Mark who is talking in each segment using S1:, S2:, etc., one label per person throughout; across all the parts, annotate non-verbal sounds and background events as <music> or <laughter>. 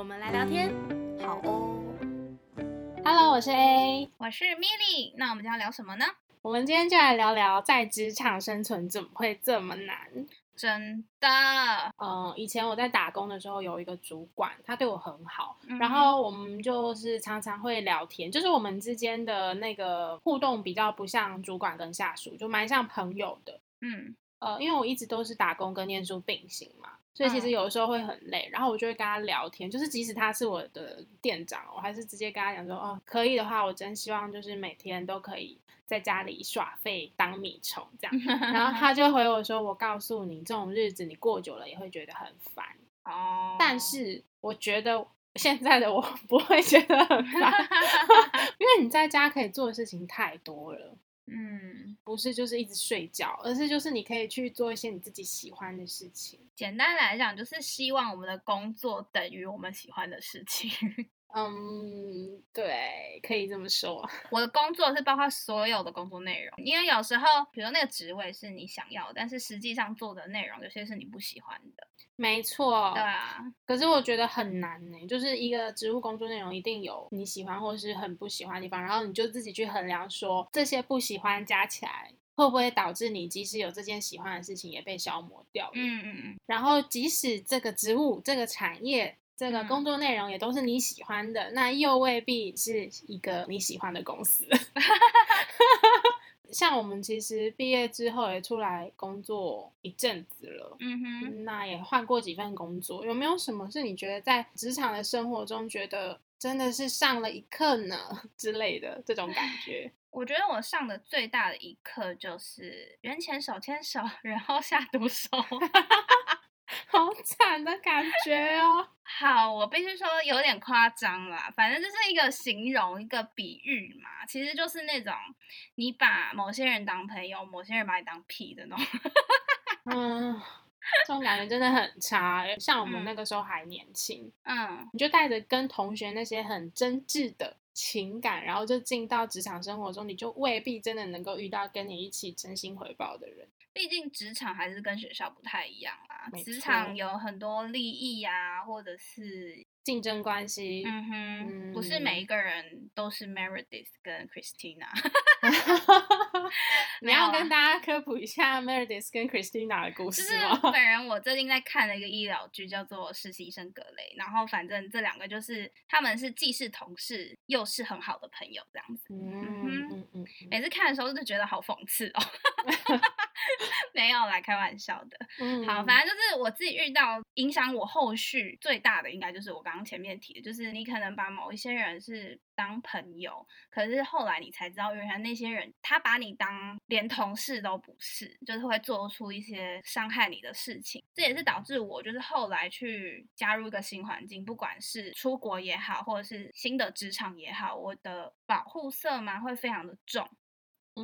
S1: 我们来聊天，
S2: 好哦。
S1: Hello，我是 A，
S2: 我是 Millie。那我们今天要聊什么呢？
S1: 我们今天就来聊聊在职场生存怎么会这么难？
S2: 真的。
S1: 嗯，以前我在打工的时候，有一个主管，他对我很好，嗯、然后我们就是常常会聊天，就是我们之间的那个互动比较不像主管跟下属，就蛮像朋友的。嗯，呃，因为我一直都是打工跟念书并行嘛。所以其实有的时候会很累，然后我就会跟他聊天，就是即使他是我的店长，我还是直接跟他讲说，哦，可以的话，我真希望就是每天都可以在家里耍废当米虫这样。<laughs> 然后他就回我说，我告诉你，这种日子你过久了也会觉得很烦。哦。但是我觉得现在的我 <laughs> 不会觉得很烦，<laughs> 因为你在家可以做的事情太多了。嗯，不是就是一直睡觉，而是就是你可以去做一些你自己喜欢的事情。
S2: 简单来讲，就是希望我们的工作等于我们喜欢的事情。
S1: 嗯，对，可以这么说。<laughs>
S2: 我的工作是包括所有的工作内容，因为有时候，比如说那个职位是你想要，但是实际上做的内容有些是你不喜欢的。
S1: 没错，
S2: 对啊。
S1: 可是我觉得很难呢，就是一个职务工作内容一定有你喜欢或是很不喜欢的地方，然后你就自己去衡量说这些不喜欢加起来会不会导致你即使有这件喜欢的事情也被消磨掉。嗯嗯嗯。然后即使这个职务、这个产业、这个工作内容也都是你喜欢的，那又未必是一个你喜欢的公司。<laughs> 像我们其实毕业之后也出来工作一阵子了，嗯哼，那也换过几份工作，有没有什么是你觉得在职场的生活中觉得真的是上了一课呢 <laughs> 之类的这种感觉？
S2: 我觉得我上的最大的一课就是人前手牵手，人后下毒手。<laughs>
S1: 好惨的感觉哦！<laughs>
S2: 好，我必须说有点夸张啦，反正就是一个形容，一个比喻嘛。其实就是那种你把某些人当朋友，某些人把你当屁的那种。
S1: 嗯，这种感觉真的很差。像我们那个时候还年轻，嗯，你就带着跟同学那些很真挚的情感，然后就进到职场生活中，你就未必真的能够遇到跟你一起真心回报的人。毕竟职场还是跟学校不太一样啦，职场有很多利益啊，或者是。竞争关系，
S2: 嗯哼，嗯，不是每一个人都是 Meredith 跟 Christina。<laughs> <laughs>
S1: 你要跟大家科普一下 Meredith 跟 Christina 的故事吗？
S2: 就 <laughs> 是本人我最近在看了一个医疗剧，叫做《实习生格雷》，然后反正这两个就是他们是既是同事又是很好的朋友这样子。嗯嗯每次看的时候就觉得好讽刺哦。没有来开玩笑的。嗯，好，反正就是我自己遇到影响我后续最大的，应该就是我刚。刚前面提的，就是你可能把某一些人是当朋友，可是后来你才知道，原来那些人他把你当连同事都不是，就是会做出一些伤害你的事情。这也是导致我就是后来去加入一个新环境，不管是出国也好，或者是新的职场也好，我的保护色嘛会非常的重。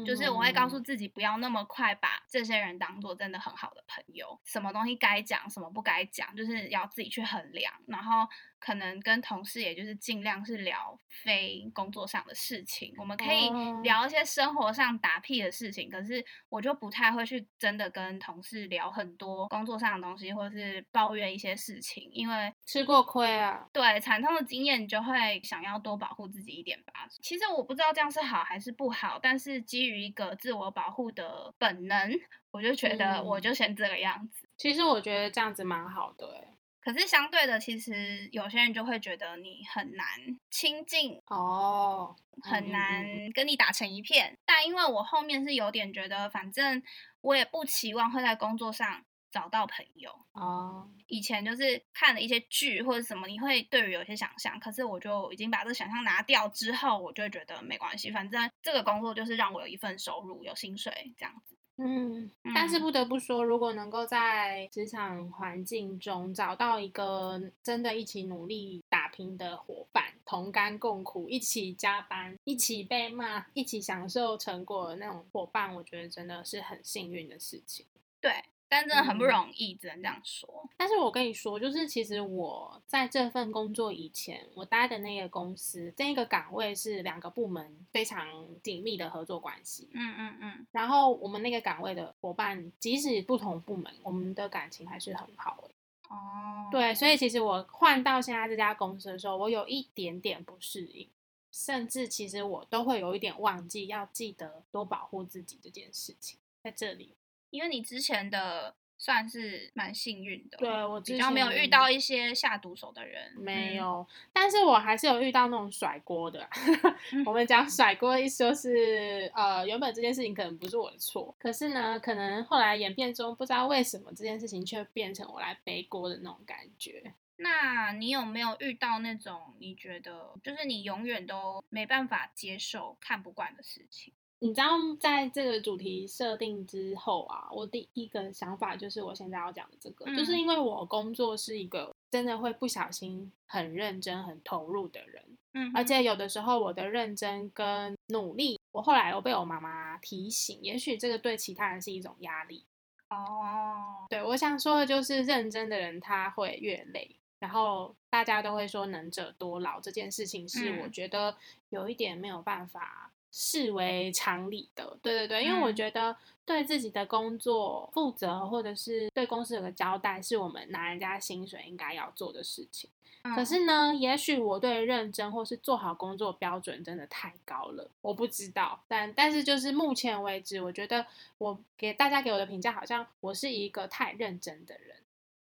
S2: 就是我会告诉自己不要那么快把这些人当做真的很好的朋友，什么东西该讲，什么不该讲，就是要自己去衡量，然后。可能跟同事也就是尽量是聊非工作上的事情，我们可以聊一些生活上打屁的事情。可是我就不太会去真的跟同事聊很多工作上的东西，或者是抱怨一些事情，因为
S1: 吃过亏啊。
S2: 对，惨痛的经验，你就会想要多保护自己一点吧。其实我不知道这样是好还是不好，但是基于一个自我保护的本能，我就觉得我就先这个样子。
S1: 嗯，其实我觉得这样子蛮好的欸。
S2: 可是相对的，其实有些人就会觉得你很难亲近
S1: 哦，
S2: 很难跟你打成一片。嗯、但因为我后面是有点觉得，反正我也不期望会在工作上找到朋友哦。以前就是看了一些剧或者什么，你会对于有些想象，可是我就已经把这个想象拿掉之后，我就会觉得没关系，反正这个工作就是让我有一份收入，有薪水这样子。
S1: 嗯，但是不得不说，如果能够在职场环境中找到一个真的一起努力打拼的伙伴，同甘共苦，一起加班，一起被骂，一起享受成果的那种伙伴，我觉得真的是很幸运的事情。
S2: 对。但真的很不容易，嗯，只能这样说。
S1: 但是我跟你说，就是其实我在这份工作以前，我待的那个公司，这个岗位是两个部门非常紧密的合作关系。
S2: 嗯嗯嗯。
S1: 然后我们那个岗位的伙伴，即使不同部门，我们的感情还是很好的。
S2: 哦。
S1: 对，所以其实我换到现在这家公司的时候，我有一点点不适应，甚至其实我都会有一点忘记要记得多保护自己这件事情，在这里。
S2: 因为你之前的算是蛮幸运的，
S1: 对，我之前
S2: 比较没有遇到一些下毒手的人，
S1: 没有，嗯、但是我还是有遇到那种甩锅的。<laughs> 我们讲甩锅的意思就是，呃，原本这件事情可能不是我的错，可是呢，可能后来演变中，不知道为什么这件事情却变成我来背锅的那种感觉。
S2: 那你有没有遇到那种你觉得就是你永远都没办法接受、看不惯的事情？
S1: 你知道，在这个主题设定之后啊，我第一个想法就是我现在要讲的这个，嗯，就是因为我工作是一个真的会不小心很认真、很投入的人，
S2: 嗯，
S1: 而且有的时候我的认真跟努力，我后来我被我妈妈提醒，也许这个对其他人是一种压力。
S2: 哦，
S1: 对，我想说的就是认真的人他会越累，然后大家都会说能者多劳这件事情是我觉得有一点没有办法。视为常理的，对对对，因为我觉得对自己的工作负责，或者是对公司有个交代，是我们拿人家薪水应该要做的事情。可是呢，也许我对认真或是做好工作标准真的太高了，我不知道。但但是就是目前为止，我觉得我给大家给我的评价，好像我是一个太认真的人。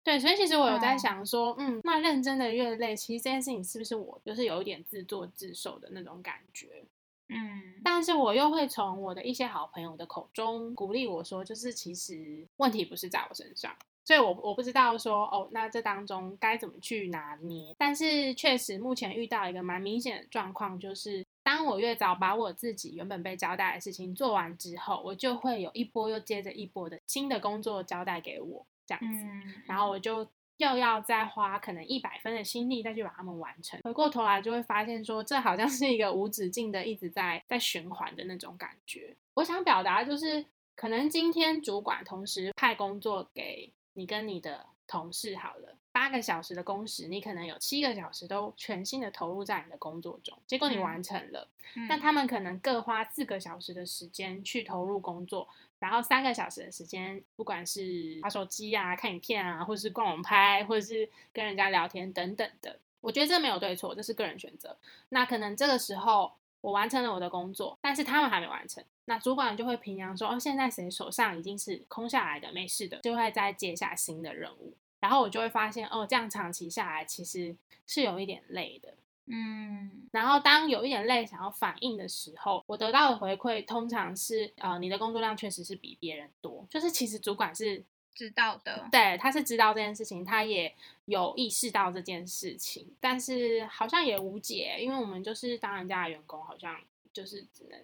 S1: 对，所以其实我有在想说，嗯，那认真的越累，其实这件事情是不是我就是有一点自作自受的那种感觉？
S2: 嗯，
S1: 但是我又会从我的一些好朋友的口中鼓励我说，就是其实问题不是在我身上，所以我我不知道说哦，那这当中该怎么去拿捏。但是确实目前遇到一个蛮明显的状况，就是当我越早把我自己原本被交代的事情做完之后，我就会有一波又接着一波的新的工作交代给我这样子，然后我就。又要再花可能一百分的心力再去把它们完成，回过头来就会发现说，这好像是一个无止境的一直在在循环的那种感觉。我想表达就是，可能今天主管同时派工作给你跟你的同事好了，八个小时的工时，你可能有七个小时都全心的投入在你的工作中，结果你完成了，嗯，但他们可能各花四个小时的时间去投入工作。然后三个小时的时间，不管是玩手机啊、看影片啊，或是逛网拍，或者是跟人家聊天等等的，我觉得这没有对错，这是个人选择。那可能这个时候我完成了我的工作，但是他们还没完成，那主管就会评量说：“哦，现在谁手上已经是空下来的，没事的，就会再接下新的任务。”然后我就会发现，哦，这样长期下来其实是有一点累的。
S2: 嗯，
S1: 然后当有一点累，想要反应的时候，我得到的回馈通常是，呃，你的工作量确实是比别人多，就是其实主管是
S2: 知道的，
S1: 对，他是知道这件事情，他也有意识到这件事情，但是好像也无解，因为我们就是当人家的员工，好像就是只能。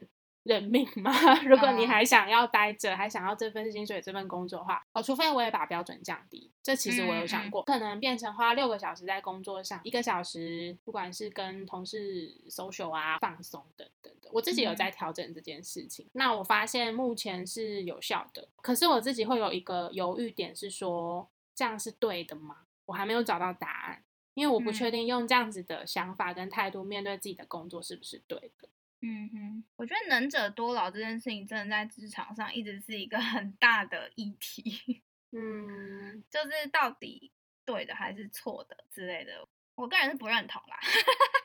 S1: 认命吗？<laughs> 如果你还想要待着，还想要这份薪水、这份工作的话，哦，除非我也把标准降低。这其实我有想过，可能变成花六个小时在工作上，一个小时不管是跟同事 social 啊、放松等等的，我自己有在调整这件事情。那我发现目前是有效的，可是我自己会有一个犹豫点，是说这样是对的吗？我还没有找到答案，因为我不确定用这样子的想法跟态度面对自己的工作是不是对的。
S2: 嗯哼，我觉得能者多劳这件事情真的在职场上一直是一个很大的议题。<laughs>
S1: 嗯，
S2: 就是到底对的还是错的之类的，我个人是不认同啦。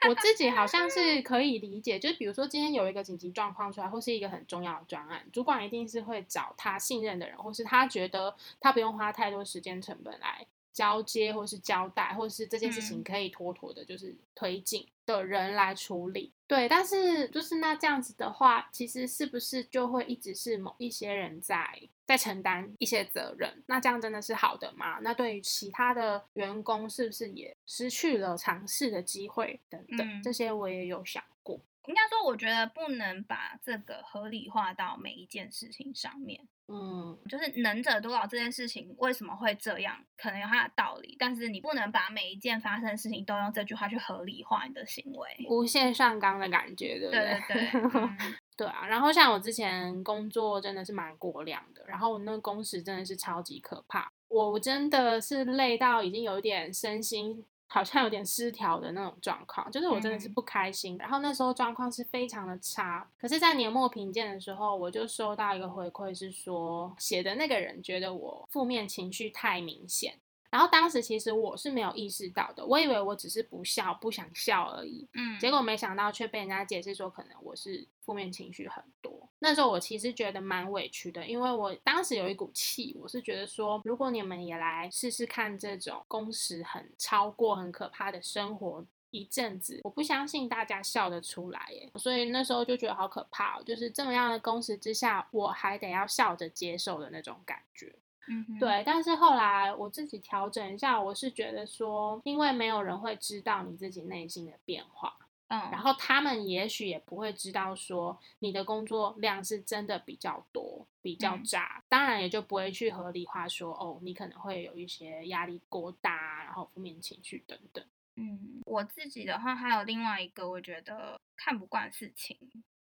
S1: 我自己好像是 <laughs> 可以理解，就是比如说今天有一个紧急状况出来，或是一个很重要的专案，主管一定是会找他信任的人，或是他觉得他不用花太多时间成本来交接，或是交代，或是这件事情可以妥妥的，就是推进的人来处理。对，但是就是那这样子的话，其实是不是就会一直是某一些人在在承担一些责任？那这样真的是好的吗？那对于其他的员工，是不是也失去了尝试的机会？等等，嗯，这些我也有想过。
S2: 应该说，我觉得不能把这个合理化到每一件事情上面。
S1: 嗯，
S2: 就是能者多劳这件事情为什么会这样，可能有它的道理，但是你不能把每一件发生的事情都用这句话去合理化你的行为，
S1: 无限上纲的感觉，对不对？
S2: 对对对，嗯、<laughs>
S1: 对啊。然后像我之前工作真的是蛮过量的，然后我那个工时真的是超级可怕，我真的是累到已经有点身心。好像有点失调的那种状况，就是我真的是不开心。嗯、然后那时候状况是非常的差，可是，在年末评鉴的时候，我就收到一个回馈，是说写的那个人觉得我负面情绪太明显。然后当时其实我是没有意识到的，我以为我只是不笑，不想笑而已。嗯，结果没想到却被人家解释说，可能我是负面情绪很多。那时候我其实觉得蛮委屈的，因为我当时有一股气，我是觉得说，如果你们也来试试看这种工时很超过、很可怕的生活一阵子，我不相信大家笑得出来耶。所以那时候就觉得好可怕哦，就是这么样的工时之下，我还得要笑着接受的那种感觉。嗯，对，但是后来我自己调整一下，我是觉得说，因为没有人会知道你自己内心的变化，嗯，然后他们也许也不会知道说你的工作量是真的比较多、比较炸，嗯，当然也就不会去合理化说，哦，你可能会有一些压力过大，然后负面情绪等等。
S2: 嗯，我自己的话还有另外一个，我觉得看不惯事情。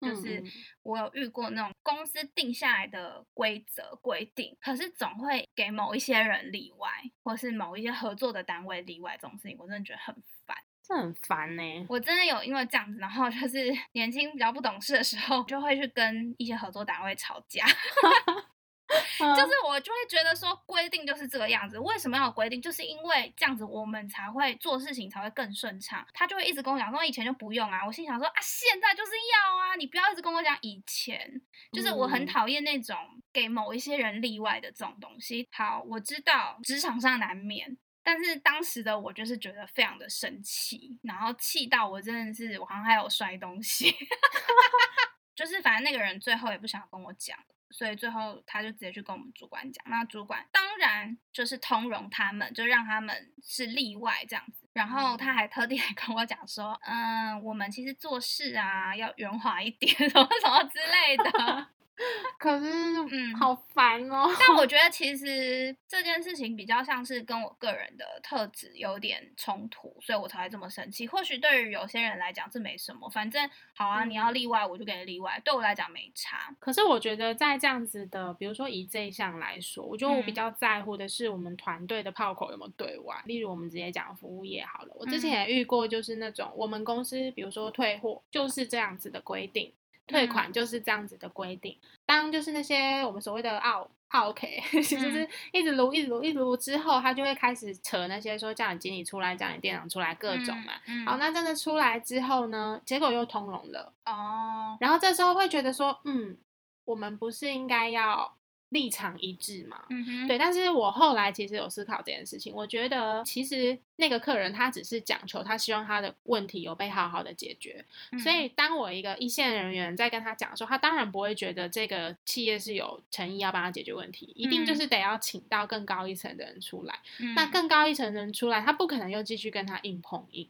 S2: 就是我有遇过那种公司定下来的规则规定，可是总会给某一些人例外，或是某一些合作的单位例外，这种事情我真的觉得很烦，
S1: 这很烦呢。
S2: 我真的有因为这样子，然后就是年轻比较不懂事的时候，就会去跟一些合作单位吵架。<laughs> <laughs> 就是我就会觉得说，规定就是这个样子，为什么要有规定？就是因为这样子我们才会做事情才会更顺畅。他就会一直跟我讲说，以前就不用啊。我心想说啊，现在就是要啊，你不要一直跟我讲以前。就是我很讨厌那种给某一些人例外的这种东西。好，我知道职场上难免，但是当时的我就是觉得非常的生气，然后气到我真的是我好像还有摔东西。<laughs> 就是反正那个人最后也不想跟我讲。所以最后他就直接去跟我们主管讲，那主管当然就是通融他们，就让他们是例外这样子。然后他还特地来跟我讲说，嗯，我们其实做事啊要圆滑一点，<laughs> 什么什么之类的。<laughs>
S1: 可是，嗯，好烦哦。
S2: 但我觉 <laughs> 得其实这件事情比较像是跟我个人的特质有点冲突，所以我才会这么生气。或许对于有些人来讲这没什么，反正好啊，你要例外我就给你例外，对我来讲没差。
S1: 可是我觉得在这样子的，比如说以这一项来说，我觉得我比较在乎的是我们团队的炮口有没有对外。例如我们直接讲服务业好了，我之前也遇过，就是那种我们公司，比如说退货就是这样子的规定。退款就是这样子的规定。当就是那些我们所谓的奥奥 K，<laughs> 其实是一直撸一直撸一直撸之后，他就会开始扯那些说叫你经理出来，叫你店长出来各种嘛。好，那真的出来之后呢，结果又通融了哦。然后这时候会觉得说，嗯，我们不是应该要。立场一致嘛，嗯哼，对。但是我后来其实有思考这件事情，我觉得其实那个客人他只是讲求他希望他的问题有被好好的解决，嗯、所以当我一个一线人员在跟他讲的时候，他当然不会觉得这个企业是有诚意要帮他解决问题，一定就是得要请到更高一层的人出来。嗯、那更高一层的人出来，他不可能又继续跟他硬碰硬。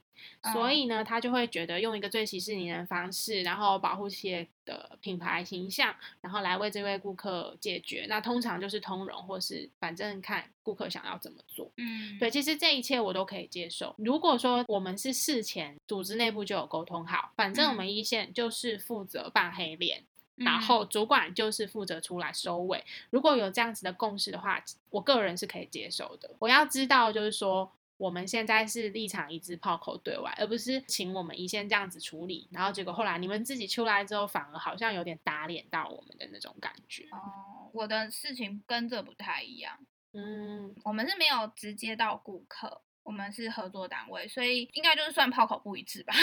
S1: 所以呢，他就会觉得用一个最息事宁人的方式，然后保护企业的品牌形象，然后来为这位顾客解决。那通常就是通融，或是反正看顾客想要怎么做。嗯，对，其实这一切我都可以接受。如果说我们是事前组织内部就有沟通好，反正我们一线就是负责扮黑脸，嗯、然后主管就是负责出来收尾。如果有这样子的共识的话，我个人是可以接受的。我要知道就是说。我们现在是立场一致，炮口对外，而不是请我们一线这样子处理，然后结果后来你们自己出来之后，反而好像有点打脸到我们的那种感觉。
S2: 哦，我的事情跟这不太一样。嗯，我们是没有直接到顾客，我们是合作单位，所以应该就是算炮口不一致吧。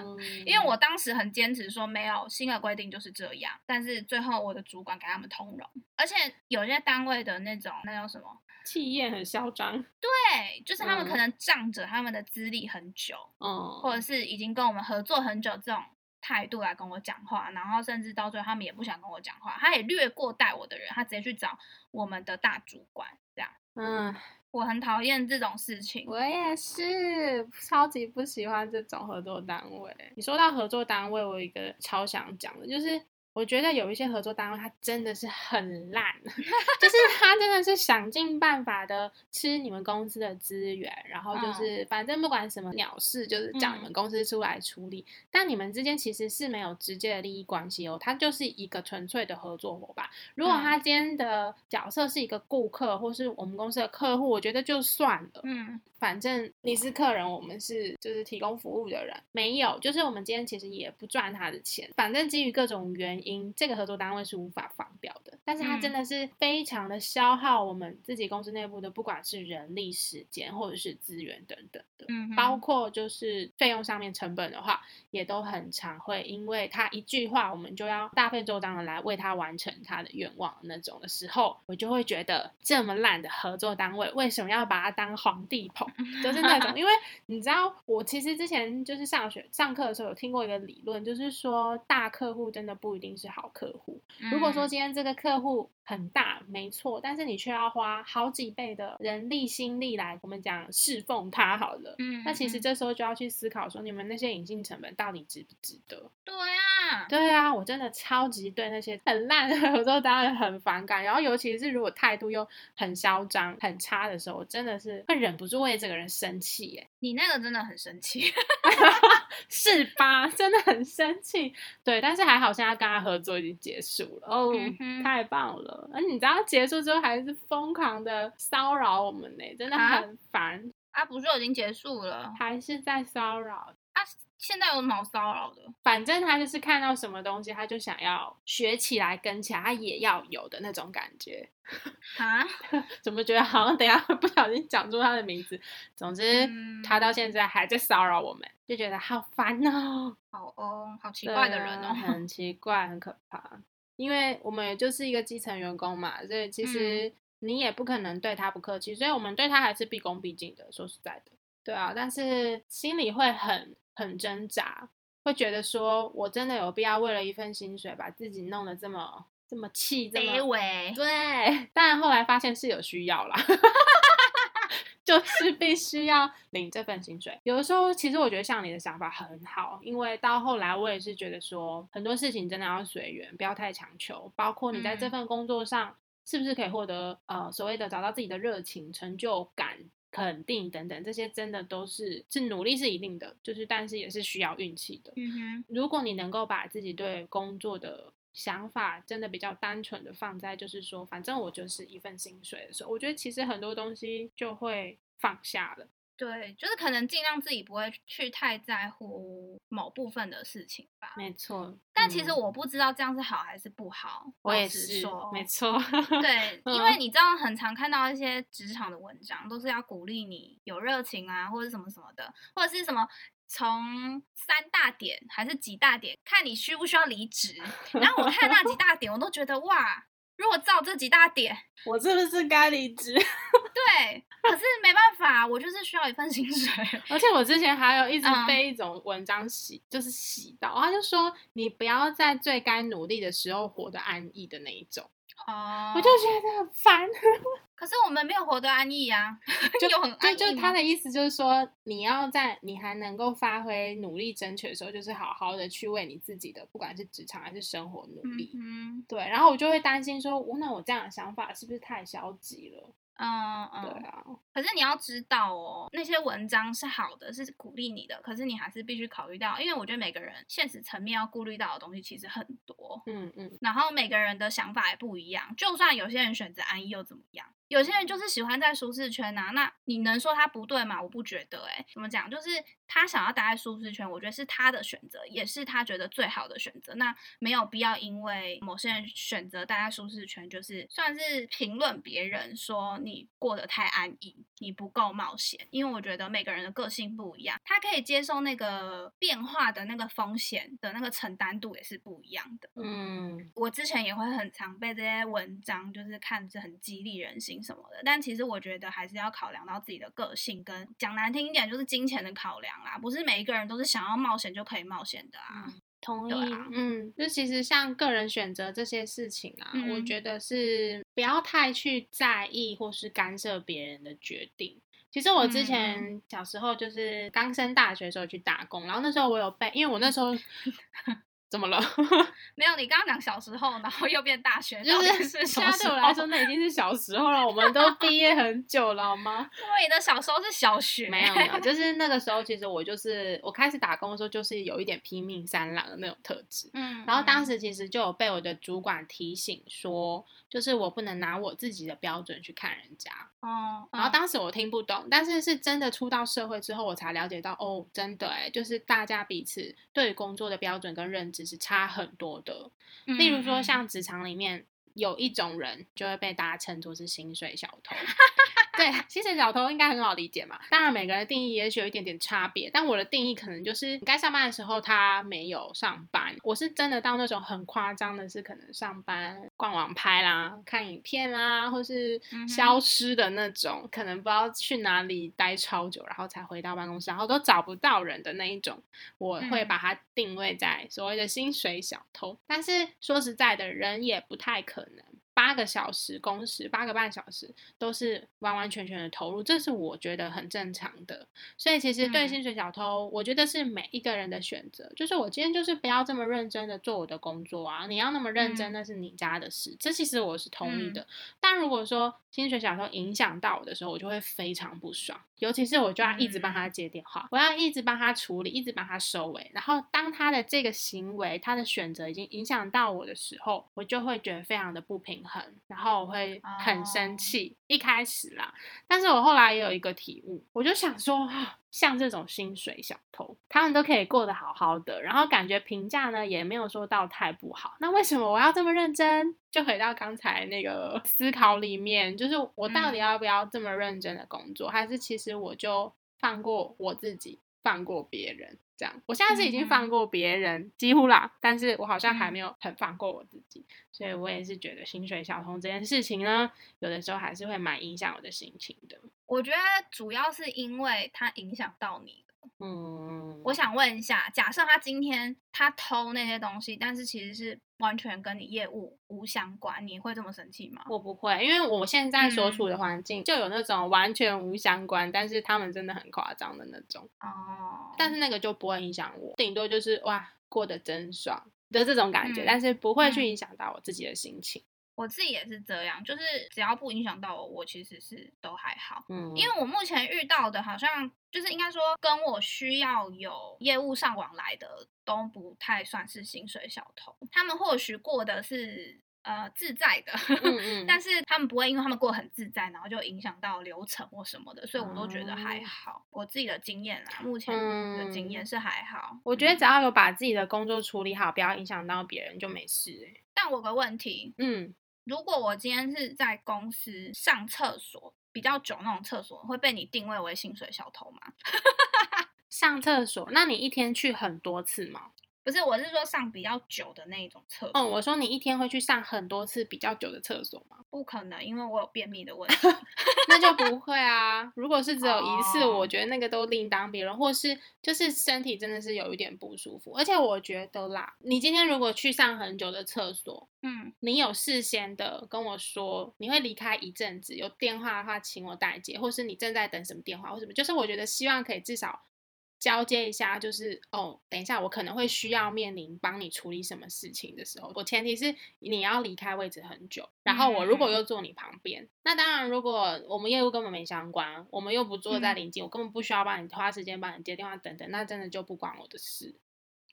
S2: 嗯、<laughs> 因为我当时很坚持说没有新的规定就是这样，但是最后我的主管给他们通融，而且有些单位的那种那叫什么？
S1: 气焰很嚣张，
S2: 对，就是他们可能仗着他们的资历很久，嗯，或者是已经跟我们合作很久这种态度来跟我讲话，然后甚至到最后他们也不想跟我讲话，他也略过带我的人，他直接去找我们的大主管，嗯，我很讨厌这种事情，
S1: 我也是超级不喜欢这种合作单位。你说到合作单位，我有一个超想讲的，就是我觉得有一些合作单位，它真的是很烂，<laughs> 就是他真的是想尽办法的吃你们公司的资源，然后就是反正不管什么鸟事，就是叫你们公司出来处理。嗯、但你们之间其实是没有直接的利益关系哦，他就是一个纯粹的合作伙伴。如果他今天的角色是一个顾客，或是我们公司的客户，我觉得就算了。嗯，反正你是客人，我们是就是提供服务的人，没有，就是我们今天其实也不赚他的钱。反正基于各种原因。这个合作单位是无法放掉的，但是它真的是非常的消耗我们自己公司内部的，不管是人力、时间或者是资源等等的，嗯，包括就是费用上面成本的话，也都很常会因为他一句话，我们就要大费周章的来为他完成他的愿望那种的时候，我就会觉得这么烂的合作单位，为什么要把它当皇帝捧？就是那种，因为你知道，我其实之前就是上学上课的时候有听过一个理论，就是说大客户真的不一定。是好客户。如果说今天这个客户很大，没错，但是你却要花好几倍的人力心力来，我们讲侍奉他好了。嗯，那其实这时候就要去思考说，你们那些隐性成本到底值不值得？
S2: 对啊，
S1: 对啊，我真的超级对那些很烂的合作当然很反感。然后尤其是如果态度又很嚣张、很差的时候，我真的是会忍不住为这个人生气耶。
S2: 你那个真的很生气，<laughs>
S1: 是吧？真的很生气。对，但是还好，现在跟他合作已经结束了哦，嗯、太棒了。而你知道结束之后还是疯狂的骚扰我们呢，真的很烦。
S2: 啊，不是已经结束了，
S1: 还是在骚扰。
S2: 啊，现在有什么好骚扰的？
S1: 反正他就是看到什么东西，他就想要学起来跟起来，他也要有的那种感觉。啊？<laughs> 怎么觉得好像等下会不小心讲出他的名字？总之，嗯、他到现在还在骚扰我们，就觉得好烦哦。
S2: 好哦，好奇怪的人哦，
S1: 很奇怪，很可怕。因为我们也就是一个基层员工嘛，所以其实你也不可能对他不客气，所以我们对他还是毕恭毕敬的。说实在的，对啊，但是心里会很很挣扎，会觉得说我真的有必要为了一份薪水把自己弄得这么这么气，这么卑微？对，<laughs> 但后来发现是有需要啦。<laughs> 就是必须要领这份薪水。有的时候，其实我觉得像你的想法很好，因为到后来我也是觉得说，很多事情真的要随缘，不要太强求。包括你在这份工作上是不是可以获得呃所谓的找到自己的热情、成就感、肯定等等，这些真的都是是努力是一定的，就是但是也是需要运气的。嗯哼，如果你能够把自己对工作的想法真的比较单纯的放在，就是说，反正我就是一份薪水的时候，我觉得其实很多东西就会放下了。
S2: 对，就是可能尽量自己不会去太在乎某部分的事情吧。
S1: 没错，
S2: 但其实我不知道这样是好还是不好。
S1: 我也是说，没错。
S2: 对，因为你知道，很常看到一些职场的文章，都是要鼓励你有热情啊，或者什么什么的，或者是什么。从三大点还是几大点，看你需不需要离职。然后我看那几大点，我都觉得哇，如果照这几大点，
S1: 我是不是该离职？<laughs>
S2: 对，可是没办法，我就是需要一份薪水。
S1: 而且我之前还有一直被一种文章洗，嗯、就是洗到，他就说你不要在最该努力的时候活得安逸的那一种。哦，我就觉得很烦。<laughs>
S2: 可是我们没有活得安逸啊，就 <laughs> 很安逸。
S1: 就就他的意思就是说，你要在你还能够发挥努力争取的时候，就是好好的去为你自己的，不管是职场还是生活努力。嗯，对。然后我就会担心说，我那我这样的想法是不是太消极了？嗯嗯，对啊。
S2: 可是你要知道哦，那些文章是好的，是鼓励你的。可是你还是必须考虑到，因为我觉得每个人现实层面要顾虑到的东西其实很多。嗯嗯。然后每个人的想法也不一样，就算有些人选择安逸又怎么样？有些人就是喜欢在舒适圈呐，那你能说他不对吗？我不觉得，欸，诶，怎么讲？就是他想要待在舒适圈，我觉得是他的选择，也是他觉得最好的选择。那没有必要因为某些人选择待在舒适圈，就是算是评论别人说你过得太安逸，你不够冒险。因为我觉得每个人的个性不一样，他可以接受那个变化的那个风险的那个承担度也是不一样的。嗯，我之前也会很常被这些文章就是看着很激励人心。什么的，但其实我觉得还是要考量到自己的个性，跟讲难听一点就是金钱的考量啦。不是每一个人都是想要冒险就可以冒险的啊。
S1: 嗯、同意，啊、嗯，就其实像个人选择这些事情啊，嗯、我觉得是不要太去在意或是干涉别人的决定。其实我之前小时候就是刚升大学的时候去打工，然后那时候我有被，因为我那时候。怎么了？<laughs>
S2: 没有，你刚刚讲小时候，然后又变大学，
S1: 就是
S2: 是
S1: 现在对我来说，那已经是小时候了。我们都 <laughs> 毕业很久了，好吗？
S2: 因为你的小时候是小学，
S1: 没有没有，就是那个时候，其实我就是我开始打工的时候，就是有一点拼命三郎的那种特质。嗯，然后当时其实就有被我的主管提醒说，就是我不能拿我自己的标准去看人家。哦，然后当时我听不懂，但是是真的出到社会之后，我才了解到，哦，真的哎，就是大家彼此对工作的标准跟认知。是差很多的，例如说像职场里面有一种人，就会被大家称作是薪水小偷。<laughs> 对，薪水小偷应该很好理解嘛。当然，每个人的定义也许有一点点差别，但我的定义可能就是，你该上班的时候他没有上班。我是真的到那种很夸张的，是可能上班逛网拍啦、看影片啦，或是消失的那种，嗯、可能不知道去哪里待超久，然后才回到办公室，然后都找不到人的那一种，我会把它定位在所谓的薪水小偷。但是说实在的，人也不太可能。八个小时工时，八个半小时都是完完全全的投入，这是我觉得很正常的。所以其实对薪水小偷，嗯、我觉得是每一个人的选择。就是我今天就是不要这么认真的做我的工作啊，你要那么认真，那是你家的事。嗯、这其实我是同意的。嗯、但如果说薪水小偷影响到我的时候，我就会非常不爽。尤其是我就要一直帮他接电话，嗯、我要一直帮他处理，一直帮他收尾。然后当他的这个行为，他的选择已经影响到我的时候，我就会觉得非常的不平衡。然后我会很生气，哦、一开始啦，但是我后来也有一个体悟，我就想说，像这种薪水小偷，他们都可以过得好好的，然后感觉评价呢也没有说到太不好，那为什么我要这么认真？就回到刚才那个思考里面，就是我到底要不要这么认真的工作，嗯、还是其实我就放过我自己，放过别人？这样，我现在是已经放过别人，嗯、几乎啦，但是我好像还没有很放过我自己，嗯、所以我也是觉得薪水小偷这件事情呢，有的时候还是会蛮影响我的心情的。
S2: 我觉得主要是因为它影响到你。
S1: 嗯，
S2: 我想问一下，假设他今天他偷那些东西，但是其实是完全跟你业务无相关，你会这么生气吗？
S1: 我不会，因为我现在所处的环境就有那种完全无相关，嗯、但是他们真的很夸张的那种哦。但是那个就不会影响我，顶多就是哇，过得真爽的这种感觉，嗯、但是不会去影响到我自己的心情。
S2: 我自己也是这样，就是只要不影响到我，我其实是都还好。嗯，因为我目前遇到的，好像就是应该说跟我需要有业务上往来的，都不太算是薪水小偷。他们或许过的是呃自在的，<laughs> 嗯嗯但是他们不会因为他们过得很自在，然后就影响到流程或什么的，所以我都觉得还好。嗯、我自己的经验啦，目前的经验是还好。嗯、
S1: 我觉得只要有把自己的工作处理好，不要影响到别人就没事、欸。
S2: 但我有个问题，嗯。如果我今天是在公司上厕所比较久那种厕所，会被你定位为薪水小偷吗？<laughs>
S1: 上厕所，那你一天去很多次吗？
S2: 不是，我是说上比较久的那种厕所。
S1: 嗯，我说你一天会去上很多次比较久的厕所吗？
S2: 不可能，因为我有便秘的问题。<laughs>
S1: 那就不会啊。如果是只有一次，我觉得那个都另当别论，或是就是身体真的是有一点不舒服。而且我觉得啦，你今天如果去上很久的厕所，嗯，你有事先的跟我说你会离开一阵子，有电话的话请我代接，或是你正在等什么电话或什么，就是我觉得希望可以至少。交接一下，就是哦，等一下，我可能会需要面临帮你处理什么事情的时候，我前提是你要离开位置很久，然后我如果又坐你旁边，嗯、那当然，如果我们业务根本没相关，我们又不坐在临近，嗯、我根本不需要帮你花时间帮你接电话等等，那真的就不关我的事。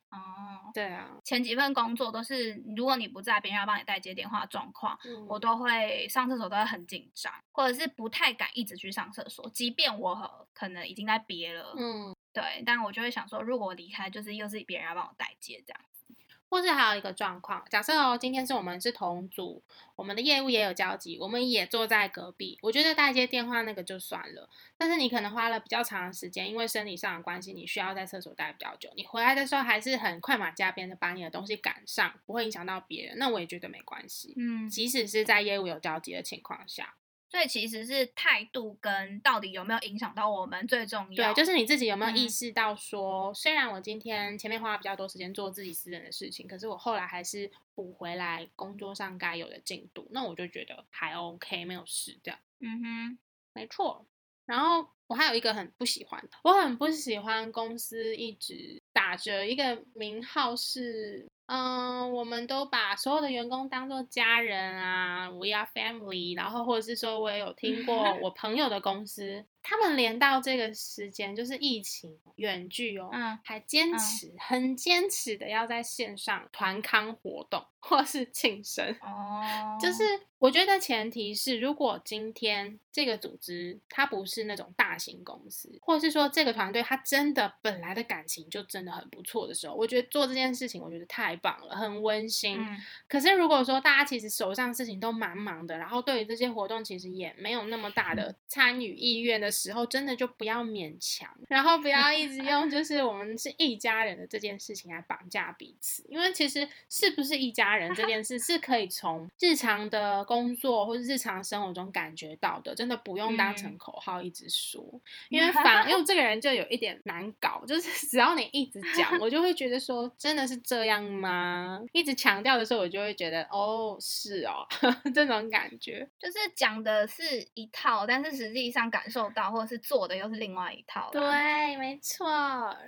S2: 哦，
S1: 对啊，
S2: 前几份工作都是如果你不在，别人要帮你代接电话状况，嗯、我都会上厕所都会很紧张，或者是不太敢一直去上厕所，即便我可能已经在憋了，嗯。对，但我就会想说，如果我离开，就是又是别人要帮我代接这样子，
S1: 或是还有一个状况，假设哦，今天是我们是同组，我们的业务也有交集，我们也坐在隔壁，我觉得代接电话那个就算了。但是你可能花了比较长的时间，因为生理上的关系，你需要在厕所待比较久，你回来的时候还是很快马加鞭的把你的东西赶上，不会影响到别人，那我也觉得没关系。嗯，即使是在业务有交集的情况下。
S2: 所以其实是态度跟到底有没有影响到我们最重要。
S1: 对，就是你自己有没有意识到说，嗯、虽然我今天前面花了比较多时间做自己私人的事情，可是我后来还是补回来工作上该有的进度，那我就觉得还 OK，没有事这样。
S2: 嗯哼，
S1: 没错。然后我还有一个很不喜欢的，我很不喜欢公司一直打着一个名号是。嗯，我们都把所有的员工当做家人啊，We are family。然后或者是说，我也有听过 <laughs> 我朋友的公司，他们连到这个时间就是疫情远距哦，嗯，还坚持、嗯、很坚持的要在线上团康活动或是庆生哦，就是。我觉得前提是，如果今天这个组织它不是那种大型公司，或者是说这个团队他真的本来的感情就真的很不错的时候，我觉得做这件事情我觉得太棒了，很温馨。嗯、可是如果说大家其实手上事情都蛮忙的，然后对于这些活动其实也没有那么大的参与意愿的时候，真的就不要勉强，然后不要一直用就是我们是一家人的这件事情来绑架彼此，因为其实是不是一家人这件事是可以从日常的。工作或者日常生活中感觉到的，真的不用当成口号一直说，嗯、<laughs> 因为反因为这个人就有一点难搞，就是只要你一直讲，我就会觉得说真的是这样吗？一直强调的时候，我就会觉得哦是哦 <laughs> 这种感觉，
S2: 就是讲的是一套，但是实际上感受到或者是做的又是另外一套。
S1: 对，没错。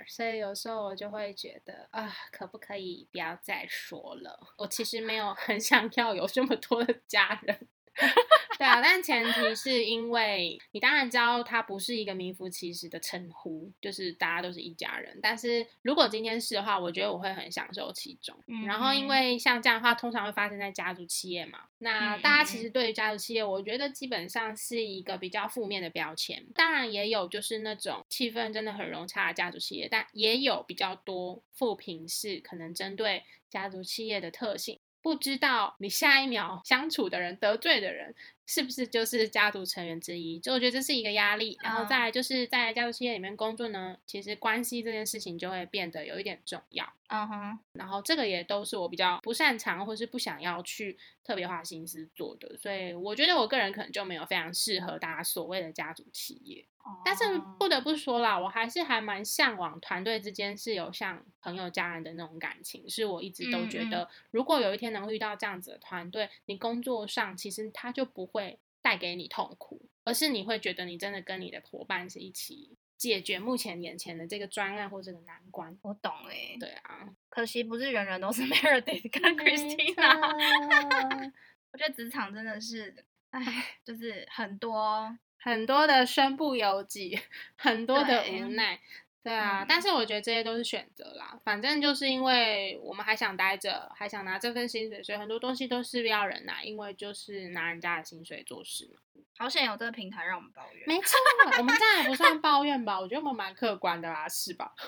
S1: 所以有时候我就会觉得啊，可不可以不要再说了？我其实没有很想要有这么多的家人。<laughs> 对啊，但前提是因为你当然知道他不是一个名副其实的称呼，就是大家都是一家人。但是如果今天是的话，我觉得我会很享受其中。嗯、然后因为像这样的话，通常会发生在家族企业嘛。那大家其实对于家族企业，我觉得基本上是一个比较负面的标签。当然也有就是那种气氛真的很融洽的家族企业，但也有比较多负评是可能针对家族企业的特性。不知道你下一秒相处的人，得罪的人。是不是就是家族成员之一？就我觉得这是一个压力，然后再来就是在家族企业里面工作呢，其实关系这件事情就会变得有一点重要。嗯哼，然后这个也都是我比较不擅长或是不想要去特别花心思做的，所以我觉得我个人可能就没有非常适合大家所谓的家族企业。但是不得不说啦，我还是还蛮向往团队之间是有像朋友家人的那种感情，是我一直都觉得，如果有一天能遇到这样子的团队，你工作上其实他就不会。会带给你痛苦，而是你会觉得你真的跟你的伙伴是一起解决目前眼前的这个专案或这个难关。
S2: 我懂哎、欸，
S1: 对啊，
S2: 可惜不是人人都是 Meredith 跟 Christina。<laughs> 我觉得职场真的是，哎，就是很多
S1: 很多的身不由己，很多的无奈。对啊，嗯、但是我觉得这些都是选择啦。反正就是因为我们还想待着，还想拿这份薪水，所以很多东西都是要人拿，因为就是拿人家的薪水做事嘛。
S2: 好险有这个平台让我们抱怨。
S1: 没错，我们这样也不算抱怨吧？我觉得我们蛮客观的啦，是吧？啊、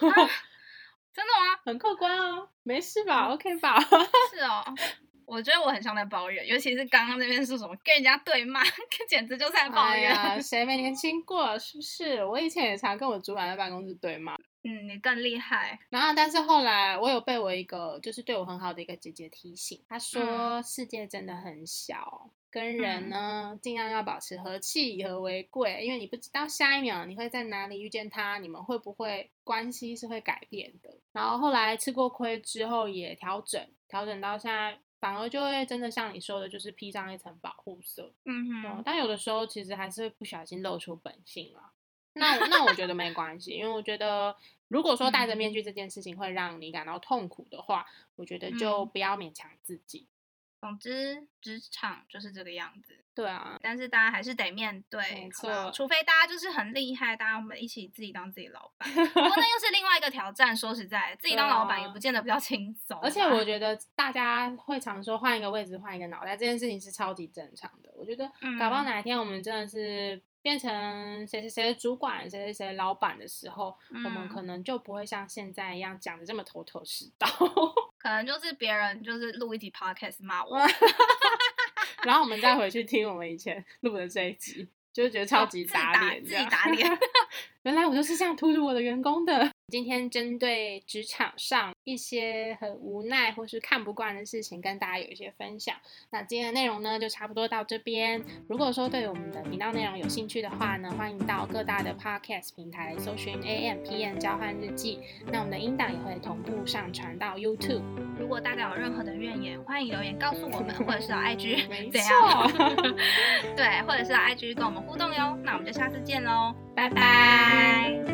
S2: 真的吗？<laughs>
S1: 很客观哦，没事吧、嗯、？OK 吧？<laughs>
S2: 是哦。我觉得我很像在抱怨，尤其是刚刚那边是什么跟人家对骂，<laughs> 简直就是在抱怨。<laughs>
S1: 谁、哎、没年轻过？是不是？我以前也常跟我主管在办公室对骂。
S2: 嗯，你更厉害。
S1: 然后，但是后来我有被我一个就是对我很好的一个姐姐提醒，她说世界真的很小，跟人呢尽量要保持和气，以和为贵，因为你不知道下一秒你会在哪里遇见他，你们会不会关系是会改变的。然后后来吃过亏之后也调整，调整到现在。反而就会真的像你说的，就是披上一层保护色。嗯哼。但有的时候其实还是会不小心露出本性了。那那我觉得没关系，因为我觉得如果说戴着面具这件事情会让你感到痛苦的话，我觉得就不要勉强自己。
S2: 总之，职场就是这个样子。
S1: 对啊，
S2: 但是大家还是得面对，没错。除非大家就是很厉害，大家我们一起自己当自己老板。<laughs> 不过那又是另外一个挑战。说实在，自己当老板也不见得比较轻松。
S1: 而且我觉得大家会常说换一个位置，换一个脑袋，这件事情是超级正常的。我觉得，搞不好哪一天我们真的是变成谁谁谁的主管，谁谁谁老板的时候，嗯、我们可能就不会像现在一样讲的这么头头是道。<laughs>
S2: 可能就是别人就是录一集 podcast 骂我，<laughs>
S1: 然后我们再回去听我们以前录的这一集，就觉得超级打脸，
S2: 自己打脸。<laughs>
S1: 原来我就是这样突突我的员工的。今天针对职场上一些很无奈或是看不惯的事情，跟大家有一些分享。那今天的内容呢，就差不多到这边。如果说对我们的频道内容有兴趣的话呢，欢迎到各大的 podcast 平台搜寻 AMpm 交换日记。那我们的音档也会同步上传到 YouTube。
S2: 如果大家有任何的怨言，欢迎留言告诉我们，或者是到 IG 没错？<laughs> 对，或者是到 IG 跟我们互动哟。那我们就下次见喽，拜拜。Bye.